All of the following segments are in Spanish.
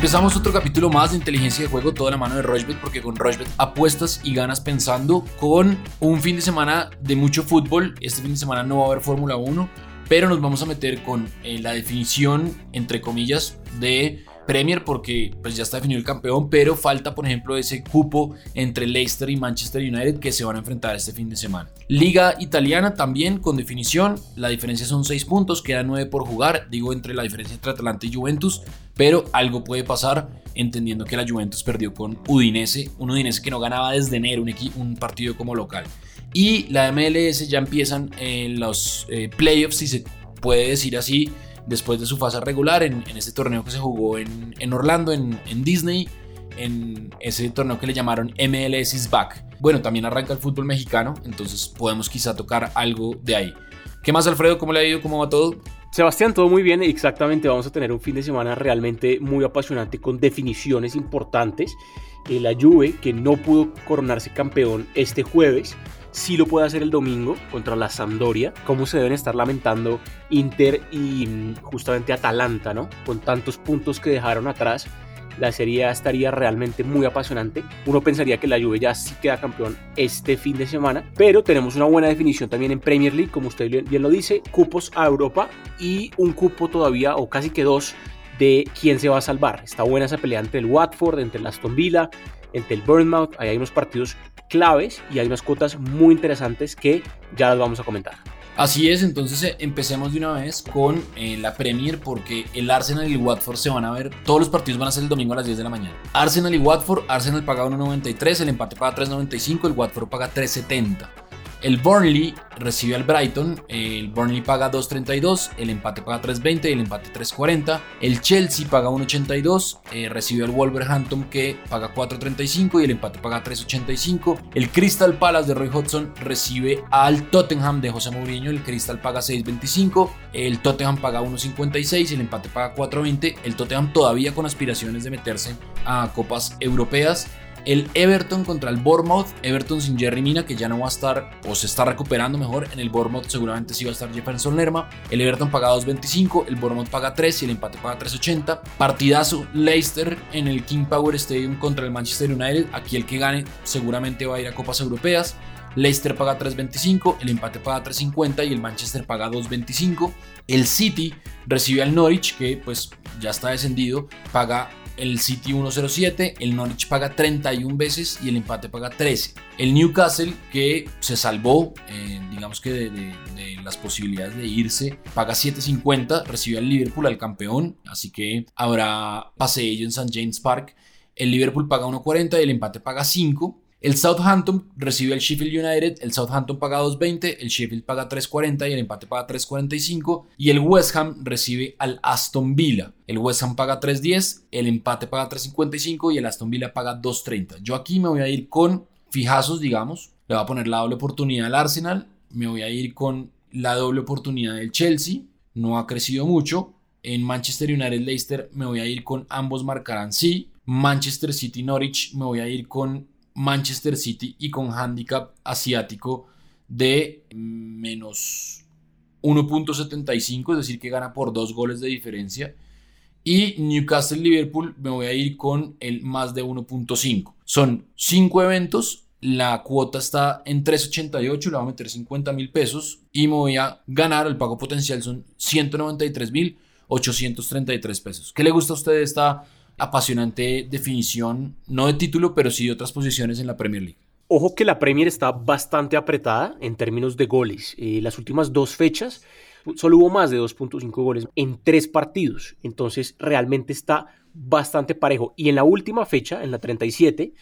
Empezamos otro capítulo más de inteligencia de juego, toda la mano de Rochbet, porque con Rochbet apuestas y ganas pensando con un fin de semana de mucho fútbol. Este fin de semana no va a haber Fórmula 1, pero nos vamos a meter con eh, la definición, entre comillas, de Premier porque pues ya está definido el campeón, pero falta por ejemplo ese cupo entre Leicester y Manchester United que se van a enfrentar este fin de semana. Liga italiana también con definición, la diferencia son 6 puntos, quedan 9 por jugar, digo entre la diferencia entre Atalanta y Juventus, pero algo puede pasar entendiendo que la Juventus perdió con Udinese, un Udinese que no ganaba desde enero un, partido como local. Y la MLS ya empiezan en los eh, playoffs, si se puede decir así, después de su fase regular en, este torneo que se jugó en, Orlando, en, Disney, en ese torneo que le llamaron MLS is Back. Bueno, también arranca el fútbol mexicano, entonces podemos quizá tocar algo de ahí. ¿Qué más, Alfredo? ¿Cómo le ha ido? ¿Cómo va todo? Sebastián, todo muy bien. Exactamente, vamos a tener un fin de semana realmente muy apasionante con definiciones importantes. Eh, la Juve, que no pudo coronarse campeón este jueves, sí lo puede hacer el domingo contra la Sampdoria. Cómo se deben estar lamentando Inter y mm, justamente Atalanta, ¿no? Con tantos puntos que dejaron atrás. La serie estaría realmente muy apasionante. Uno pensaría que la Juve ya sí queda campeón este fin de semana, pero tenemos una buena definición también en Premier League, como usted bien lo dice, cupos a Europa y un cupo todavía, o casi que dos, de quién se va a salvar. Está buena esa pelea entre el Watford, entre el Aston Villa, entre el Bournemouth. Ahí hay unos partidos claves y hay unas cuotas muy interesantes que ya las vamos a comentar. Así es, entonces eh, empecemos de una vez con eh, la Premier porque el Arsenal y el Watford se van a ver, todos los partidos van a ser el domingo a las 10 de la mañana. Arsenal y Watford, Arsenal paga 1.93, el empate paga 3.95, el Watford paga 3.70. El Burnley recibe al Brighton, el Burnley paga 2.32, el empate paga 3.20 y el empate 3.40. El Chelsea paga 1.82, eh, recibe al Wolverhampton que paga 4.35 y el empate paga 3.85. El Crystal Palace de Roy Hodgson recibe al Tottenham de José Mourinho, el Crystal paga 6.25, el Tottenham paga 1.56 y el empate paga 4.20. El Tottenham todavía con aspiraciones de meterse a copas europeas el Everton contra el Bournemouth. Everton sin Jerry Mina, que ya no va a estar o se está recuperando mejor. En el Bournemouth seguramente sí va a estar Jefferson Lerma. El Everton paga 2.25, el Bournemouth paga 3 y el empate paga 3.80. Partidazo Leicester en el King Power Stadium contra el Manchester United. Aquí el que gane seguramente va a ir a Copas Europeas. Leicester paga 3.25, el empate paga 3.50 y el Manchester paga 2.25. El City recibe al Norwich, que pues ya está descendido, paga el City 1.07, el Norwich paga 31 veces y el empate paga 13. El Newcastle, que se salvó, eh, digamos que de, las posibilidades de irse, paga 7.50, recibe al Liverpool, al campeón, así que habrá paseo en St. James Park. El Liverpool paga 1.40 y el empate paga 5. El Southampton recibe al Sheffield United, el Southampton paga 2.20, el Sheffield paga 3.40 y el empate paga 3.45 y el West Ham recibe al Aston Villa. El West Ham paga 3.10, el empate paga 3.55 y el Aston Villa paga 2.30. Yo aquí me voy a ir con fijazos, digamos, le voy a poner la doble oportunidad al Arsenal, me voy a ir con la doble oportunidad del Chelsea, no ha crecido mucho. En Manchester United Leicester me voy a ir con ambos marcarán sí. Manchester City Norwich me voy a ir con Manchester City y con handicap asiático de menos 1.75, es decir, que gana por dos goles de diferencia. Y Newcastle Liverpool me voy a ir con el más de 1.5. Son cinco eventos. La cuota está en 3.88, le voy a meter 50 mil pesos y me voy a ganar. El pago potencial son 193 mil 833 pesos. ¿Qué le gusta a usted esta apasionante definición, no de título, pero sí de otras posiciones en la Premier League. Ojo que la Premier está bastante apretada en términos de goles. Eh, las últimas dos fechas solo hubo más de 2.5 goles en tres partidos. Entonces realmente está bastante parejo. Y en la última fecha, en la 37,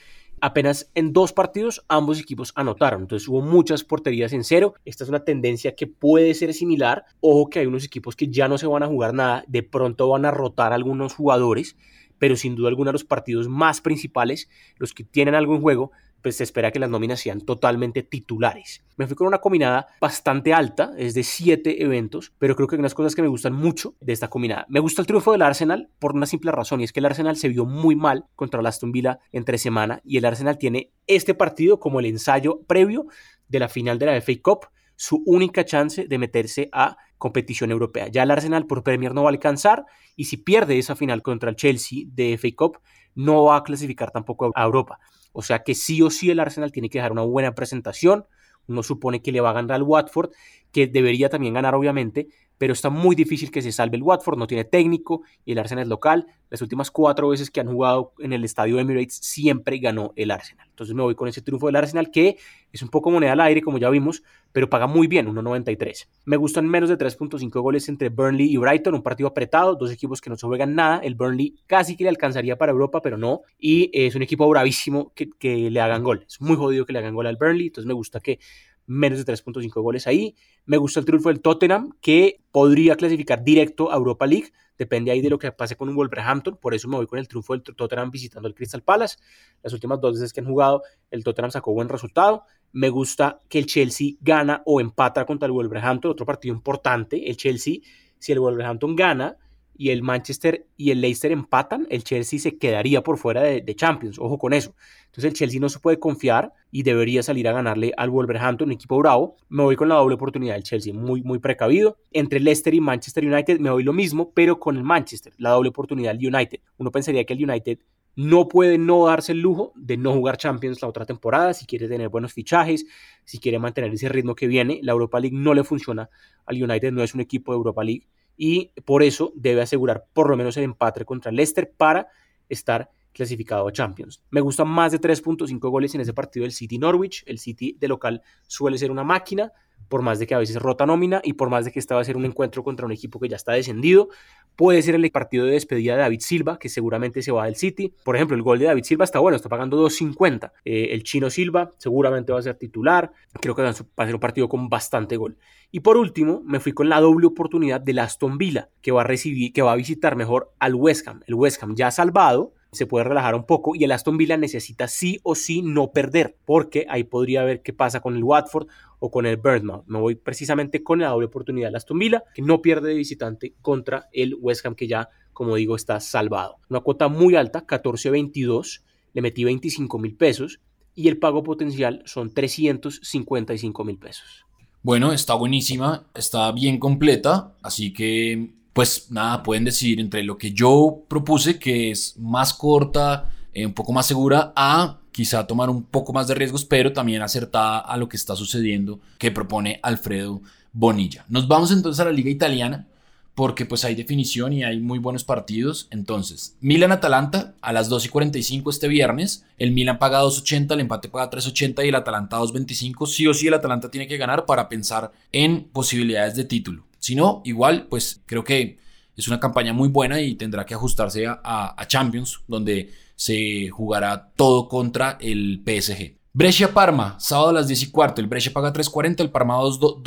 apenas en dos partidos ambos equipos anotaron. Entonces hubo muchas porterías en cero. Esta es una tendencia que puede ser similar. Ojo que hay unos equipos que ya no se van a jugar nada. De pronto van a rotar algunos jugadores pero sin duda alguna los partidos más principales, los que tienen algo en juego, pues se espera que las nóminas sean totalmente titulares. Me fui con una combinada bastante alta, es de 7 eventos, pero creo que hay unas cosas que me gustan mucho de esta combinada. Me gusta el triunfo del Arsenal por una simple razón, y es que el Arsenal se vio muy mal contra el Aston Villa entre semana, y el Arsenal tiene este partido como el ensayo previo de la final de la FA Cup su única chance de meterse a competición europea. Ya el Arsenal por Premier no va a alcanzar y si pierde esa final contra el Chelsea de FA Cup, no va a clasificar tampoco a Europa. O sea que sí o sí el Arsenal tiene que dejar una buena presentación. Uno supone que le va a ganar al Watford, que debería también ganar obviamente, pero está muy difícil que se salve el Watford, no tiene técnico y el Arsenal es local. Las últimas cuatro veces que han jugado en el estadio Emirates siempre ganó el Arsenal. Entonces me voy con ese triunfo del Arsenal que es un poco moneda al aire, como ya vimos, pero paga muy bien, 1.93. Me gustan menos de 3.5 goles entre Burnley y Brighton, un partido apretado, dos equipos que no se juegan nada. El Burnley casi que le alcanzaría para Europa, pero no. Y es un equipo bravísimo que, le hagan gol. Es muy jodido que le hagan gol al Burnley, entonces me gusta que menos de 3.5 goles ahí. Me gusta el triunfo del Tottenham, que podría clasificar directo a Europa League. Depende ahí de lo que pase con un Wolverhampton. Por eso me voy con el triunfo del Tottenham visitando el Crystal Palace. Las últimas dos veces que han jugado, el Tottenham sacó buen resultado. Me gusta que el Chelsea gana o empata contra el Wolverhampton, otro partido importante. El Chelsea, si el Wolverhampton gana, y el Manchester y el Leicester empatan, el Chelsea se quedaría por fuera de, Champions. Ojo con eso. Entonces el Chelsea no se puede confiar y debería salir a ganarle al Wolverhampton, un equipo bravo. Me voy con la doble oportunidad del Chelsea, muy, muy precavido. Entre Leicester y Manchester United me voy lo mismo, pero con el Manchester, la doble oportunidad del United. Uno pensaría que el United no puede no darse el lujo de no jugar Champions la otra temporada, si quiere tener buenos fichajes, si quiere mantener ese ritmo que viene. La Europa League no le funciona al United, no es un equipo de Europa League y por eso debe asegurar por lo menos el empate contra Leicester para estar clasificado a Champions. Me gustan más de 3.5 goles en ese partido del City Norwich. El City de local suele ser una máquina, por más de que a veces rota nómina y por más de que esta va a ser un encuentro contra un equipo que ya está descendido. Puede ser el partido de despedida de David Silva, que seguramente se va del City. Por ejemplo, el gol de David Silva está bueno, está pagando 2.50. Eh, el chino Silva seguramente va a ser titular. Creo que va a ser un partido con bastante gol. Y por último, me fui con la doble oportunidad de Aston Villa, que va a recibir, que va a visitar mejor al West Ham. El West Ham ya salvado, se puede relajar un poco y el Aston Villa necesita sí o sí no perder, porque ahí podría ver qué pasa con el Watford o con el Bournemouth. Me voy precisamente con la doble oportunidad de Aston Villa, que no pierde de visitante contra el West Ham, que ya, como digo, está salvado. Una cuota muy alta, 14.22, le metí 25 mil pesos y el pago potencial son 355 mil pesos. Bueno, está buenísima, está bien completa, así que pues nada, pueden decidir entre lo que yo propuse, que es más corta, eh, un poco más segura, a quizá tomar un poco más de riesgos, pero también acertada a lo que está sucediendo que propone Alfredo Bonilla. Nos vamos entonces a la liga italiana porque pues hay definición y hay muy buenos partidos. Entonces, Milan-Atalanta a las 2 y 45 este viernes. El Milan paga 2.80, el empate paga 3.80 y el Atalanta 2.25. Sí o sí el Atalanta tiene que ganar para pensar en posibilidades de título. Si no, igual, pues creo que es una campaña muy buena y tendrá que ajustarse a, a Champions, donde se jugará todo contra el PSG. Brescia-Parma, sábado a las 10 y cuarto. El Brescia paga 3.40, el Parma 2.2,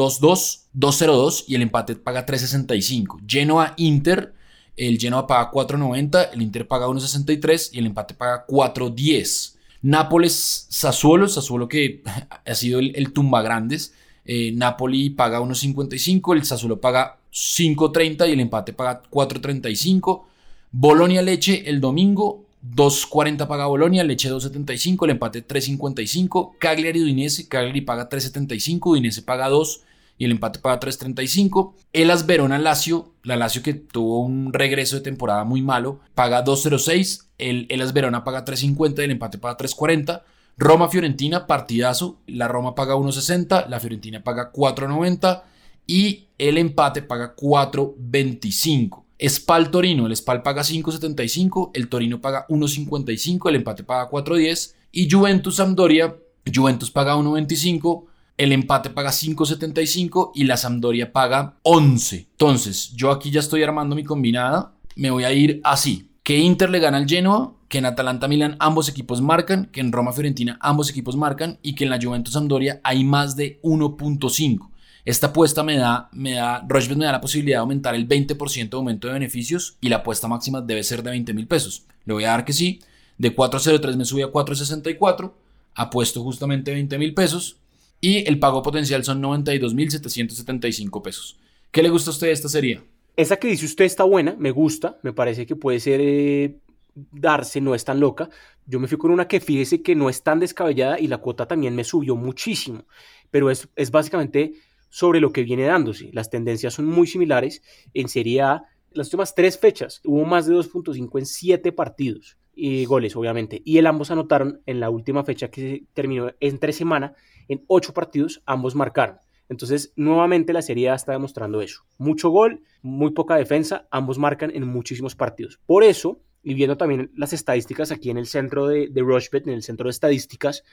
2.02 y el empate paga 3.65. Genoa-Inter, el Genoa paga 4.90, el Inter paga 1.63 y el empate paga 4.10. Nápoles-Sassuolo, Sassuolo que ha sido el, tumba grandes. Eh, Napoli paga 1.55, el Sassuolo paga 5.30 y el empate paga 4.35. Bolonia-Leche el domingo 2.40 paga Bolonia, Leche 2.75, el empate 3.55, Cagliari Udinese, Cagliari paga 3.75, Udinese paga 2 y el empate paga 3.35. Elas Verona Lazio, la Lazio que tuvo un regreso de temporada muy malo, paga 2.06, el Elas Verona paga 3.50 y el empate paga 3.40. Roma Fiorentina, partidazo, la Roma paga 1.60, la Fiorentina paga 4.90 y el empate paga 4.25. Spal Torino, el Spal paga 5.75, el Torino paga 1.55, el empate paga 4.10 y Juventus Sampdoria, Juventus paga 1.25, el empate paga 5.75 y la Sampdoria paga 11. Entonces, yo aquí ya estoy armando mi combinada, me voy a ir así. Que Inter le gana al Genoa, que en Atalanta Milan ambos equipos marcan, que en Roma Fiorentina ambos equipos marcan y que en la Juventus Sampdoria hay más de 1.5. Esta apuesta me da, me da, me da la posibilidad de aumentar el 20% de aumento de beneficios y la apuesta máxima debe ser de 20 mil pesos. Le voy a dar que sí. De 4.03 me sube a 4.64. Apuesto justamente 20 mil pesos. Y el pago potencial son 92.775 pesos. ¿Qué le gusta a usted de esta serie? Esa que dice usted está buena, me gusta, me parece que puede ser eh, darse, no es tan loca. Yo me fui con una que fíjese que no es tan descabellada y la cuota también me subió muchísimo, pero es, es básicamente sobre lo que viene dándose. Las tendencias son muy similares en Serie A. Las últimas tres fechas hubo más de 2.5 en siete partidos y goles, obviamente. Y el ambos anotaron en la última fecha que terminó entre semana, en ocho partidos, ambos marcaron. Entonces, nuevamente la Serie A está demostrando eso. Mucho gol, muy poca defensa, ambos marcan en muchísimos partidos. Por eso, y viendo también las estadísticas aquí en el centro de, de Rushbet, en el centro de estadísticas,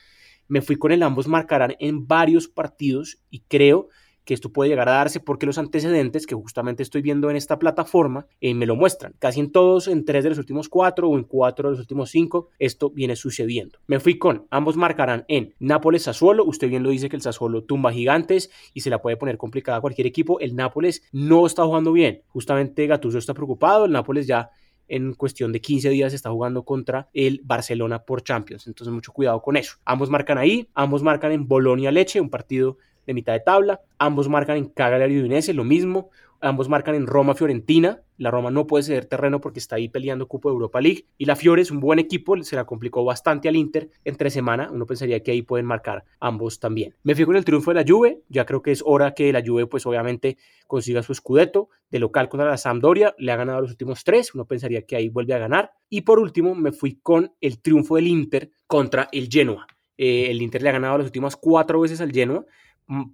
me fui con el ambos marcarán en varios partidos y creo esto puede llegar a darse porque los antecedentes que justamente estoy viendo en esta plataforma eh, me lo muestran. Casi en todos, en tres de los últimos cuatro o en cuatro de los últimos cinco, esto viene sucediendo. Me fui con, ambos marcarán en Nápoles Sassuolo. Usted bien lo dice que el Sassuolo tumba gigantes y se la puede poner complicada a cualquier equipo. El Nápoles no está jugando bien. Justamente Gattuso está preocupado. El Nápoles ya en cuestión de 15 días está jugando contra el Barcelona por Champions. Entonces, mucho cuidado con eso. Ambos marcan ahí, ambos marcan en Bolonia Leche, un partido de mitad de tabla. Ambos marcan en Cagliari Udinese, lo mismo. Ambos marcan en Roma Fiorentina. La Roma no puede ceder terreno porque está ahí peleando Cupo de Europa League. Y la Fiore es un buen equipo, se la complicó bastante al Inter entre semana. Uno pensaría que ahí pueden marcar ambos también. Me fijo en el triunfo de la Juve. Ya creo que es hora que la Juve, pues obviamente, consiga su scudetto de local contra la Sampdoria. Le ha ganado los últimos tres. Uno pensaría que ahí vuelve a ganar. Y por último, me fui con el triunfo del Inter contra el Genoa. Eh, el Inter le ha ganado las últimas cuatro veces al Genoa.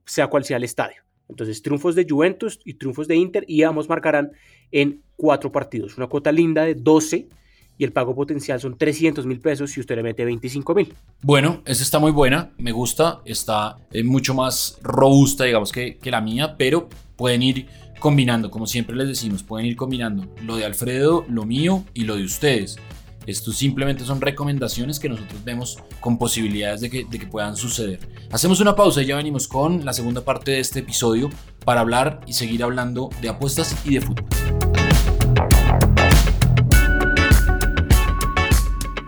Sea cual sea el estadio. Entonces, triunfos de Juventus y triunfos de Inter y ambos marcarán en cuatro partidos. Una cuota linda de 12 y el pago potencial son 300 mil pesos si usted le mete 25 mil. Bueno, esta está muy buena, me gusta, está eh, mucho más robusta, digamos, que, que la mía, pero pueden ir combinando, como siempre les decimos, pueden ir combinando lo de Alfredo, lo mío y lo de ustedes. Esto simplemente son recomendaciones que nosotros vemos con posibilidades de que, de que puedan suceder. Hacemos una pausa y ya venimos con la segunda parte de este episodio para hablar y seguir hablando de apuestas y de fútbol.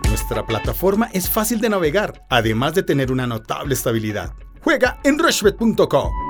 Nuestra plataforma es fácil de navegar, además de tener una notable estabilidad. Juega en rushbet.com.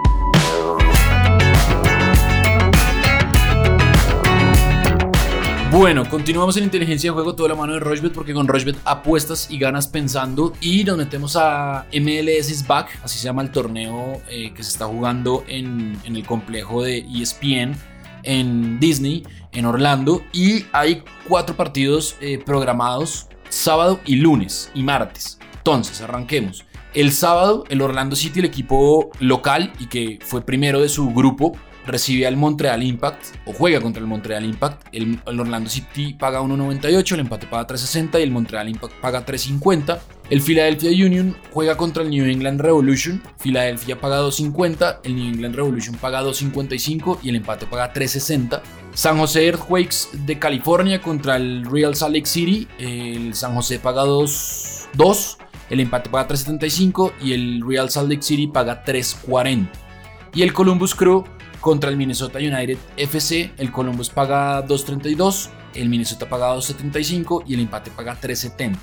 Bueno, continuamos en inteligencia de juego toda la mano de Rochbet porque con Rochbet apuestas y ganas pensando y nos metemos a MLS Back, así se llama el torneo eh, que se está jugando en, el complejo de ESPN en Disney, en Orlando y hay cuatro partidos eh, programados sábado y lunes y martes. Entonces, arranquemos. El sábado, el Orlando City, el equipo local y que fue primero de su grupo, recibe al Montreal Impact o juega contra el Montreal Impact. El, Orlando City paga 1.98, el empate paga 3.60 y el Montreal Impact paga 3.50. El Philadelphia Union juega contra el New England Revolution. Philadelphia paga 2.50, el New England Revolution paga 2.55 y el empate paga 3.60. San José Earthquakes de California contra el Real Salt Lake City. El San José paga 2.2, el empate paga 3.75 y el Real Salt Lake City paga 3.40. Y el Columbus Crew contra el Minnesota United FC, el Columbus paga 2.32, el Minnesota paga 2.75 y el empate paga 3.70.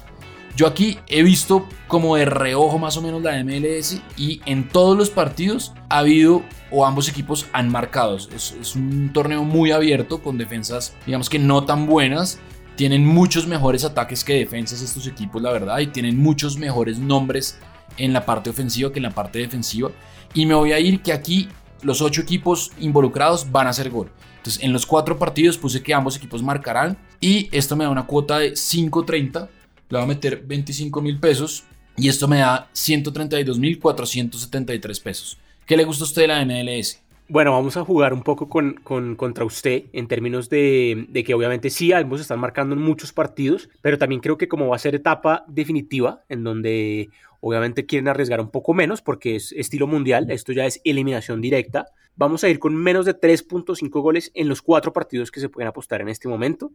Yo aquí he visto como de reojo más o menos la MLS y en todos los partidos ha habido o ambos equipos han marcado. Es, es un torneo muy abierto con defensas digamos que no tan buenas. Tienen muchos mejores ataques que defensas estos equipos, la verdad, y tienen muchos mejores nombres en la parte ofensiva que en la parte defensiva. Y me voy a ir que aquí los ocho equipos involucrados van a hacer gol. Entonces, en los cuatro partidos puse que ambos equipos marcarán y esto me da una cuota de 5.30. Le voy a meter 25 mil pesos y esto me da 132 mil 473 pesos. ¿Qué le gusta a usted de la MLS? Bueno, vamos a jugar un poco con, contra usted en términos de, que obviamente sí, ambos están marcando en muchos partidos, pero también creo que como va a ser etapa definitiva, en donde Obviamente quieren arriesgar un poco menos porque es estilo mundial, esto ya es eliminación directa. Vamos a ir con menos de 3.5 goles en los cuatro partidos que se pueden apostar en este momento.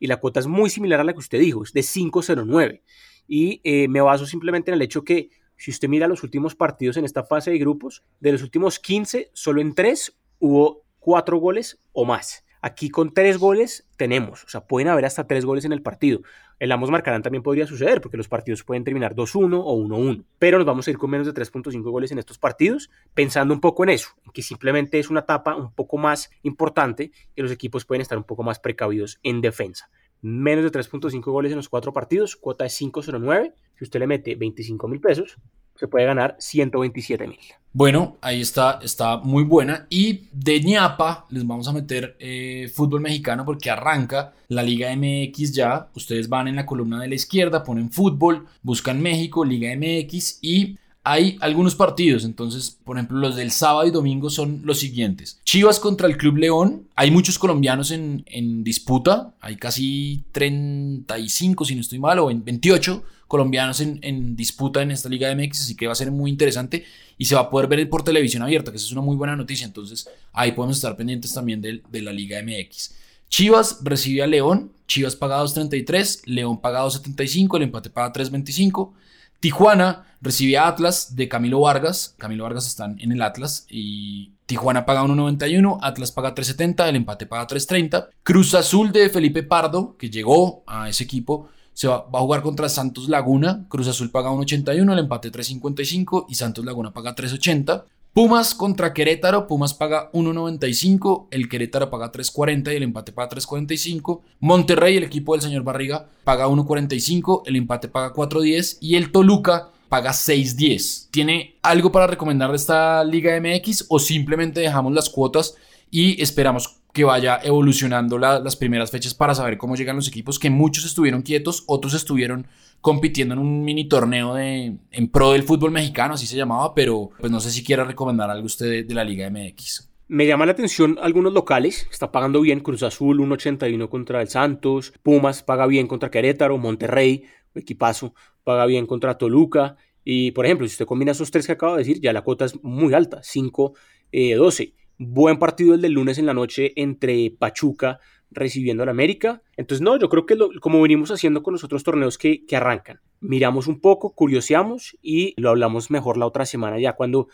Y la cuota es muy similar a la que usted dijo, es de 5.09. Y eh, me baso simplemente en el hecho que si usted mira los últimos partidos en esta fase de grupos, de los últimos 15, solo en 3 hubo 4 goles o más. Aquí con tres goles tenemos, o sea, pueden haber hasta tres goles en el partido. El ambos marcarán también podría suceder, porque los partidos pueden terminar 2-1 o 1-1. Pero nos vamos a ir con menos de 3.5 goles en estos partidos, pensando un poco en eso, que simplemente es una etapa un poco más importante y los equipos pueden estar un poco más precavidos en defensa. Menos de 3.5 goles en los cuatro partidos, cuota de 5.09. Si usted le mete 25 mil pesos, se puede ganar 127 mil. Bueno, ahí está, está muy buena. Y de ñapa les vamos a meter eh, fútbol mexicano porque arranca la Liga MX ya. Ustedes van en la columna de la izquierda, ponen fútbol, buscan México, Liga MX y hay algunos partidos, entonces, por ejemplo, los del sábado y domingo son los siguientes. Chivas contra el Club León. Hay muchos colombianos en, disputa. Hay casi 35, si no estoy mal, o 28 colombianos en, disputa en esta Liga MX, así que va a ser muy interesante y se va a poder ver por televisión abierta, que eso es una muy buena noticia. Entonces, ahí podemos estar pendientes también de, de la Liga MX. Chivas recibe a León. Chivas paga 2.33, León paga 2.75, el empate paga 3.25. Tijuana recibe a Atlas de Camilo Vargas. Camilo Vargas están en el Atlas y Tijuana paga 1.91, Atlas paga 3.70, el empate paga 3.30. Cruz Azul de Felipe Pardo, que llegó a ese equipo, se va, a jugar contra Santos Laguna. Cruz Azul paga 1.81, el empate 3.55 y Santos Laguna paga 3.80. Pumas contra Querétaro, Pumas paga 1.95, el Querétaro paga 3.40 y el empate paga 3.45. Monterrey, el equipo del señor Barriga, paga 1.45, el empate paga 4.10 y el Toluca paga 6.10. ¿Tiene algo para recomendar de esta Liga MX o simplemente dejamos las cuotas y esperamos que vaya evolucionando las primeras fechas para saber cómo llegan los equipos, que muchos estuvieron quietos, otros estuvieron compitiendo en un mini torneo de, en pro del fútbol mexicano, así se llamaba, pero pues no sé si quiera recomendar algo usted de, la Liga MX. Me llama la atención algunos locales, está pagando bien Cruz Azul 1.81 contra el Santos, Pumas paga bien contra Querétaro, Monterrey, equipazo, paga bien contra Toluca, y por ejemplo, si usted combina esos tres que acabo de decir, ya la cuota es muy alta, 5-12. Eh, Buen partido el del lunes en la noche entre Pachuca recibiendo al América. Entonces, no, yo creo que como venimos haciendo con los otros torneos que, que arrancan, miramos un poco, curioseamos y lo hablamos mejor la otra semana ya cuando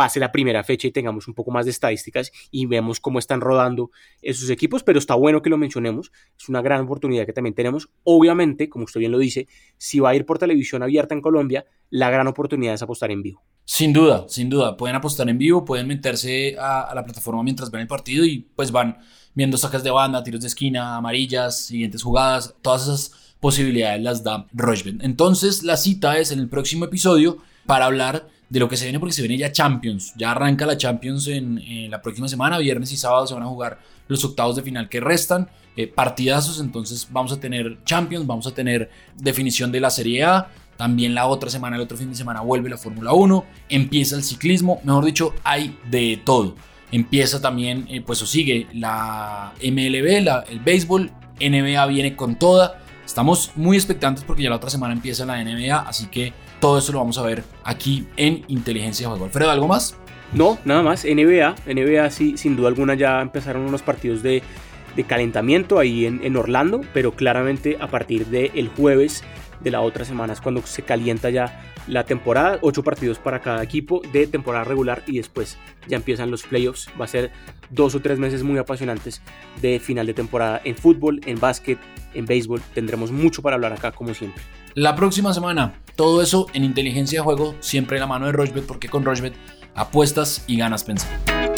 pase la primera fecha y tengamos un poco más de estadísticas y vemos cómo están rodando esos equipos, pero está bueno que lo mencionemos, es una gran oportunidad que también tenemos. Obviamente, como usted bien lo dice, si va a ir por televisión abierta en Colombia, la gran oportunidad es apostar en vivo. Sin duda, sin duda, pueden apostar en vivo, pueden meterse a, la plataforma mientras ven el partido y pues van viendo sacas de banda, tiros de esquina, amarillas, siguientes jugadas, todas esas posibilidades las da Rochbet. Entonces la cita es en el próximo episodio para hablar de lo que se viene porque se viene ya Champions. Ya arranca la Champions en, la próxima semana, viernes y sábado se van a jugar los octavos de final que restan. Eh, partidazos, entonces vamos a tener Champions, vamos a tener definición de la Serie A. También la otra semana, el otro fin de semana vuelve la Fórmula 1, empieza el ciclismo, mejor dicho, hay de todo. Empieza también, eh, pues o sigue la MLB, el béisbol, NBA viene con toda. Estamos muy expectantes porque ya la otra semana empieza la NBA, así que todo eso lo vamos a ver aquí en Inteligencia de Juego. Alfredo, ¿algo más? No, nada más. NBA, NBA sí, sin duda alguna ya empezaron unos partidos de, calentamiento ahí en, Orlando, pero claramente a partir del jueves de la otra semana es cuando se calienta ya la temporada, ocho partidos para cada equipo de temporada regular y después ya empiezan los playoffs. Va a ser dos o tres meses muy apasionantes de final de temporada en fútbol, en básquet, en béisbol. Tendremos mucho para hablar acá como siempre. La próxima semana, todo eso en inteligencia de juego, siempre en la mano de Rochbet, porque con Rochbet apuestas y ganas pensando.